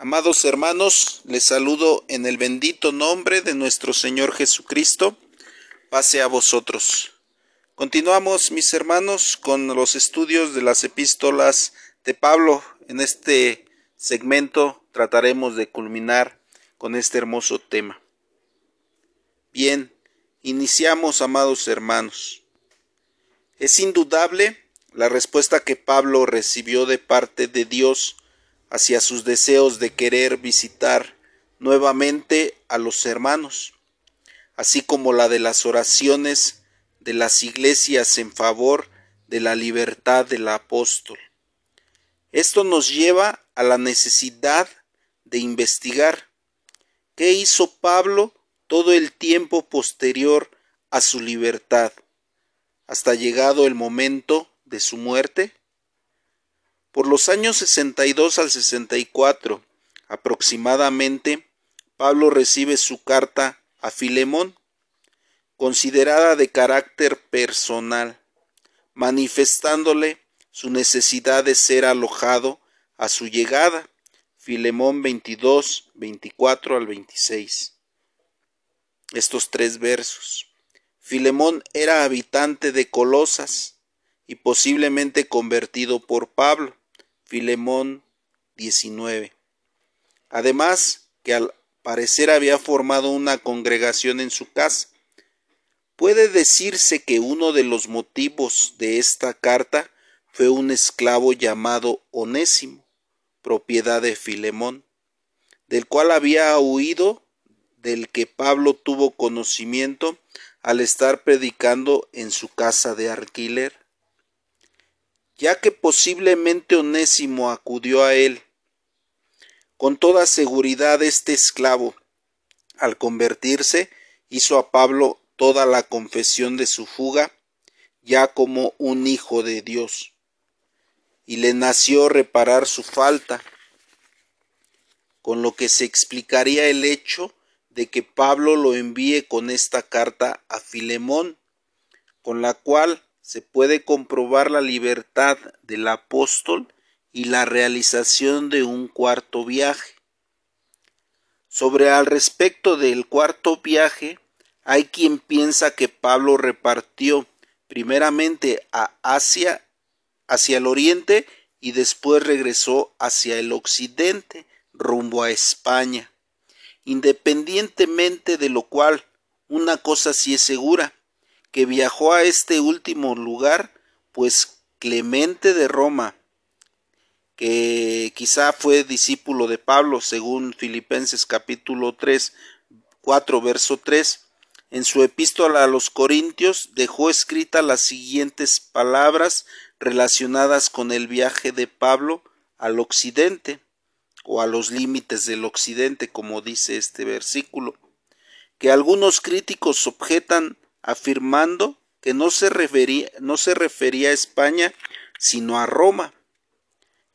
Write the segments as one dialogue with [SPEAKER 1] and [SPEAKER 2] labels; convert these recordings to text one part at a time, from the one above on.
[SPEAKER 1] Amados hermanos, les saludo en el bendito nombre de nuestro Señor Jesucristo. Pase a vosotros. Continuamos, mis hermanos, con los estudios de las epístolas de Pablo. En este segmento trataremos de culminar con este hermoso tema. Bien, iniciamos, amados hermanos. Es indudable la respuesta que Pablo recibió de parte de Dios hacia sus deseos de querer visitar nuevamente a los hermanos, así como la de las oraciones de las iglesias en favor de la libertad del apóstol. Esto nos lleva a la necesidad de investigar qué hizo Pablo todo el tiempo posterior a su libertad, hasta llegado el momento de su muerte. Por los años 62 al 64 aproximadamente, Pablo recibe su carta a Filemón, considerada de carácter personal, manifestándole su necesidad de ser alojado a su llegada. Filemón 22, 24 al 26. Estos tres versos. Filemón era habitante de Colosas y posiblemente convertido por Pablo. Filemón 19. Además, que al parecer había formado una congregación en su casa. Puede decirse que uno de los motivos de esta carta fue un esclavo llamado Onésimo, propiedad de Filemón, del cual había huido, del que Pablo tuvo conocimiento al estar predicando en su casa de alquiler ya que posiblemente Onésimo acudió a él. Con toda seguridad este esclavo, al convertirse, hizo a Pablo toda la confesión de su fuga, ya como un hijo de Dios, y le nació reparar su falta, con lo que se explicaría el hecho de que Pablo lo envíe con esta carta a Filemón, con la cual se puede comprobar la libertad del apóstol y la realización de un cuarto viaje. Sobre al respecto del cuarto viaje, hay quien piensa que Pablo repartió primeramente a Asia, hacia el oriente, y después regresó hacia el occidente, rumbo a España. Independientemente de lo cual, una cosa sí es segura, que viajó a este último lugar, pues Clemente de Roma, que quizá fue discípulo de Pablo, según Filipenses capítulo 3, 4, verso 3, en su epístola a los Corintios dejó escritas las siguientes palabras relacionadas con el viaje de Pablo al occidente o a los límites del occidente, como dice este versículo, que algunos críticos objetan afirmando que no se refería, no se refería a España, sino a Roma,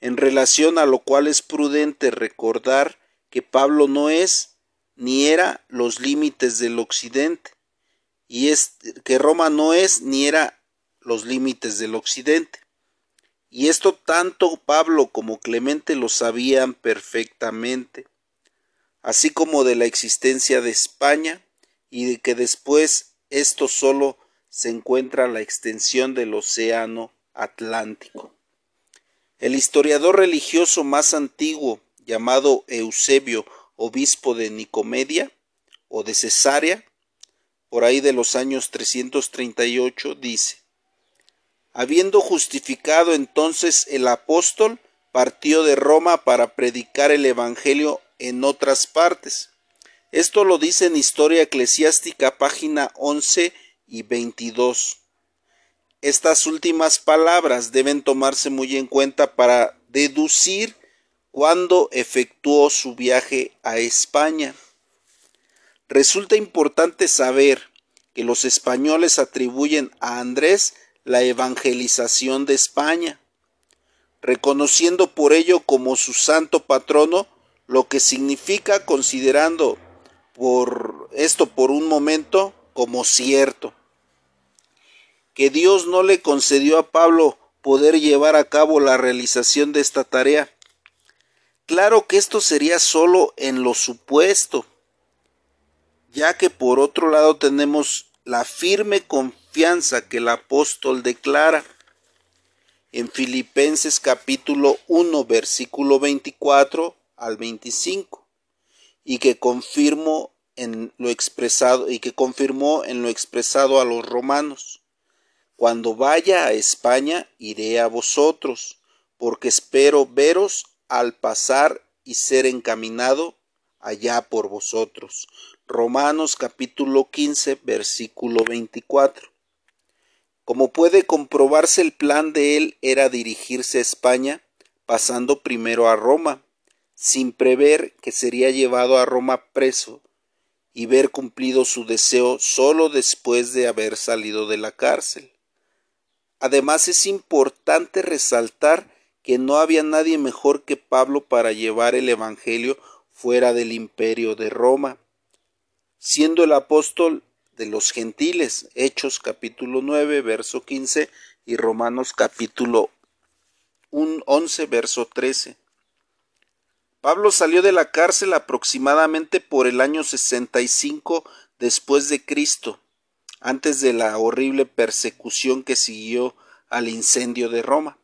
[SPEAKER 1] en relación a lo cual es prudente recordar que Pablo no es ni era los límites del occidente, y es que Roma no es ni era los límites del occidente. Y esto tanto Pablo como Clemente lo sabían perfectamente, así como de la existencia de España y de que después esto solo se encuentra a la extensión del océano Atlántico. El historiador religioso más antiguo, llamado Eusebio, obispo de Nicomedia o de Cesarea, por ahí de los años 338, dice, Habiendo justificado entonces el apóstol, partió de Roma para predicar el Evangelio en otras partes esto lo dice en Historia Eclesiástica, página 11 y 22. Estas últimas palabras deben tomarse muy en cuenta para deducir cuándo efectuó su viaje a España. Resulta importante saber que los españoles atribuyen a Andrés la evangelización de España, reconociendo por ello como su santo patrono, lo que significa considerando por esto por un momento como cierto. Que Dios no le concedió a Pablo poder llevar a cabo la realización de esta tarea. claro que esto sería solo en lo supuesto, ya que por otro lado tenemos la firme confianza que el apóstol declara en Filipenses capítulo 1 versículo 24 al 25 y que confirmó en lo expresado y que confirmó en lo expresado a los romanos cuando vaya a España iré a vosotros porque espero veros al pasar y ser encaminado allá por vosotros. Romanos capítulo 15 versículo 24. Como puede comprobarse el plan de él era dirigirse a España, pasando primero a Roma, sin prever que sería llevado a Roma preso y ver cumplido su deseo solo después de haber salido de la cárcel. Además es importante resaltar que no había nadie mejor que Pablo para llevar el Evangelio fuera del imperio de Roma, siendo el apóstol de los gentiles, Hechos capítulo 9, verso 15 y Romanos capítulo 11, verso 13. Pablo salió de la cárcel aproximadamente por el año 65 después de Cristo, antes de la horrible persecución que siguió al incendio de Roma,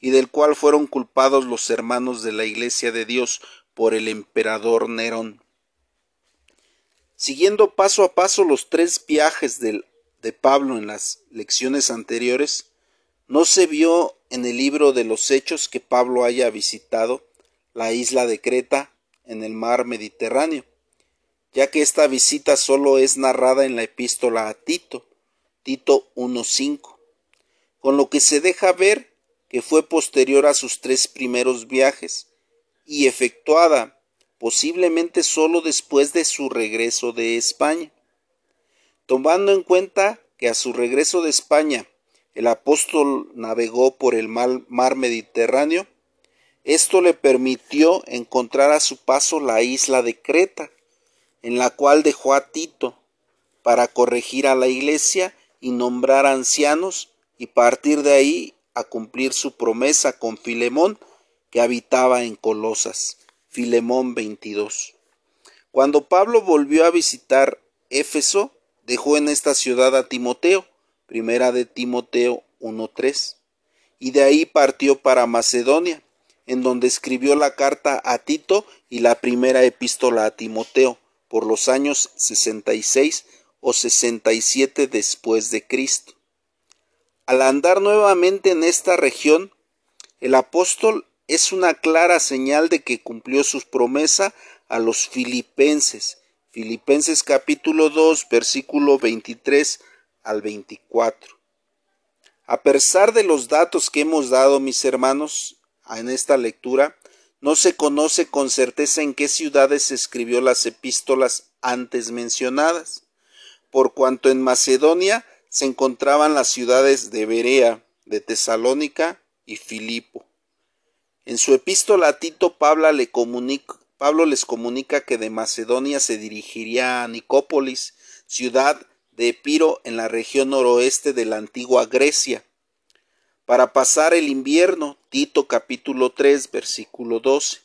[SPEAKER 1] y del cual fueron culpados los hermanos de la Iglesia de Dios por el emperador Nerón. Siguiendo paso a paso los tres viajes de Pablo en las lecciones anteriores, no se vio en el libro de los Hechos que Pablo haya visitado la isla de Creta en el mar Mediterráneo, ya que esta visita solo es narrada en la epístola a Tito, Tito 1.5 con lo que se deja ver que fue posterior a sus tres primeros viajes y efectuada posiblemente solo después de su regreso de España. Tomando en cuenta que a su regreso de España el apóstol navegó por el mar Mediterráneo, esto le permitió encontrar a su paso la isla de Creta, en la cual dejó a Tito para corregir a la iglesia y nombrar ancianos y partir de ahí a cumplir su promesa con Filemón que habitaba en Colosas. Filemón 22. Cuando Pablo volvió a visitar Éfeso, dejó en esta ciudad a Timoteo, primera de Timoteo 1.3, y de ahí partió para Macedonia, en donde escribió la carta a Tito y la primera epístola a Timoteo, por los años 66 o 67 después de Cristo. Al andar nuevamente en esta región, el apóstol es una clara señal de que cumplió su promesa a los filipenses. Filipenses capítulo 2, versículo 23 al 24. A pesar de los datos que hemos dado, mis hermanos, en esta lectura, no se conoce con certeza en qué ciudades se escribió las epístolas antes mencionadas, por cuanto en Macedonia se encontraban las ciudades de Berea, de Tesalónica y Filipo. En su epístola a Tito, Pablo, Pablo les comunica que de Macedonia se dirigiría a Nicópolis, ciudad de Epiro en la región noroeste de la antigua Grecia, para pasar el invierno, Tito capítulo 3, versículo 12.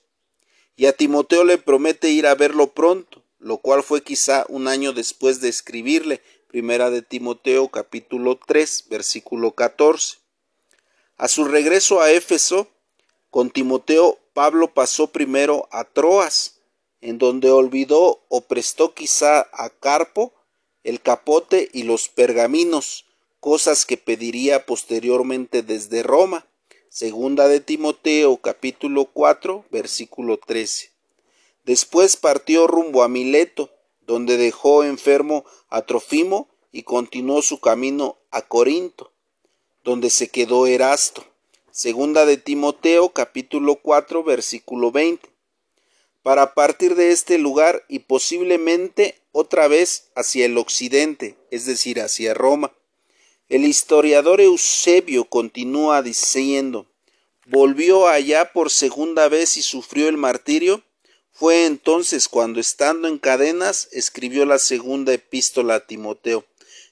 [SPEAKER 1] Y a Timoteo le promete ir a verlo pronto, lo cual fue quizá un año después de escribirle, Primera de Timoteo capítulo 3 versículo 14. A su regreso a Éfeso, con Timoteo, Pablo pasó primero a Troas, en donde olvidó o prestó quizá a Carpo el capote y los pergaminos, cosas que pediría posteriormente desde Roma. Segunda de Timoteo capítulo 4 versículo 13. Después partió rumbo a Mileto, donde dejó enfermo a Trofimo y continuó su camino a Corinto, donde se quedó Erasto. Segunda de Timoteo capítulo 4 versículo 20. Para partir de este lugar y posiblemente otra vez hacia el occidente, es decir, hacia Roma. El historiador Eusebio continúa diciendo, volvió allá por segunda vez y sufrió el martirio fue entonces cuando, estando en cadenas, escribió la segunda epístola a Timoteo.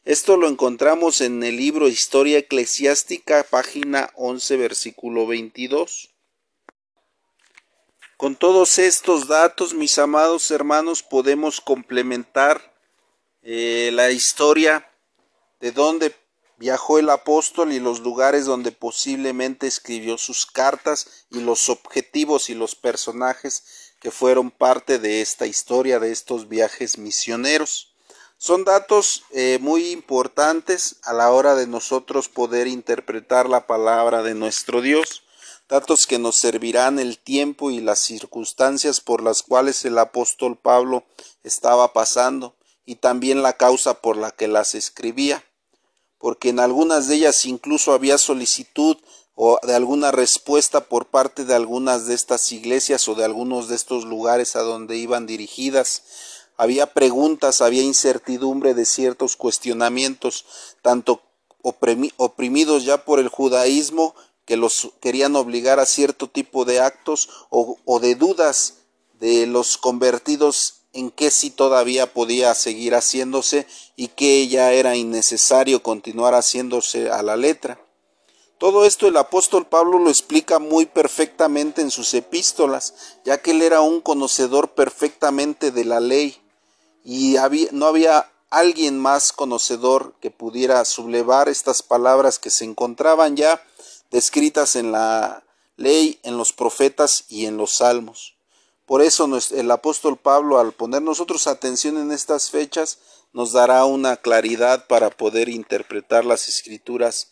[SPEAKER 1] Esto lo encontramos en el libro Historia Eclesiástica, página 11, versículo 22. Con todos estos datos, mis amados hermanos, podemos complementar eh, la historia de dónde viajó el apóstol y los lugares donde posiblemente escribió sus cartas y los objetivos y los personajes que fueron parte de esta historia, de estos viajes misioneros. Son datos eh, muy importantes a la hora de nosotros poder interpretar la palabra de nuestro Dios datos que nos servirán el tiempo y las circunstancias por las cuales el apóstol Pablo estaba pasando y también la causa por la que las escribía, porque en algunas de ellas incluso había solicitud o de alguna respuesta por parte de algunas de estas iglesias o de algunos de estos lugares a donde iban dirigidas. Había preguntas, había incertidumbre de ciertos cuestionamientos, tanto oprimidos ya por el judaísmo que los querían obligar a cierto tipo de actos o, de dudas de los convertidos en que sí todavía podía seguir haciéndose y que ya era innecesario continuar haciéndose a la letra. Todo esto el apóstol Pablo lo explica muy perfectamente en sus epístolas, ya que él era un conocedor perfectamente de la ley y no había alguien más conocedor que pudiera sublevar estas palabras que se encontraban ya descritas en la ley, en los profetas y en los salmos. Por eso el apóstol Pablo, al poner nosotros atención en estas fechas, nos dará una claridad para poder interpretar las escrituras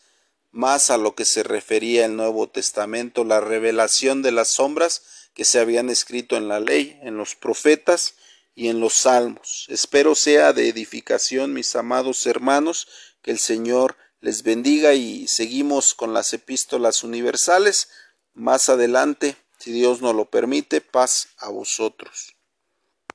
[SPEAKER 1] más a lo que se refería el Nuevo Testamento, la revelación de las sombras que se habían escrito en la ley, en los profetas y en los salmos. Espero sea de edificación, mis amados hermanos, que el Señor les bendiga y seguimos con las epístolas universales. Más adelante, si Dios nos lo permite, paz a vosotros.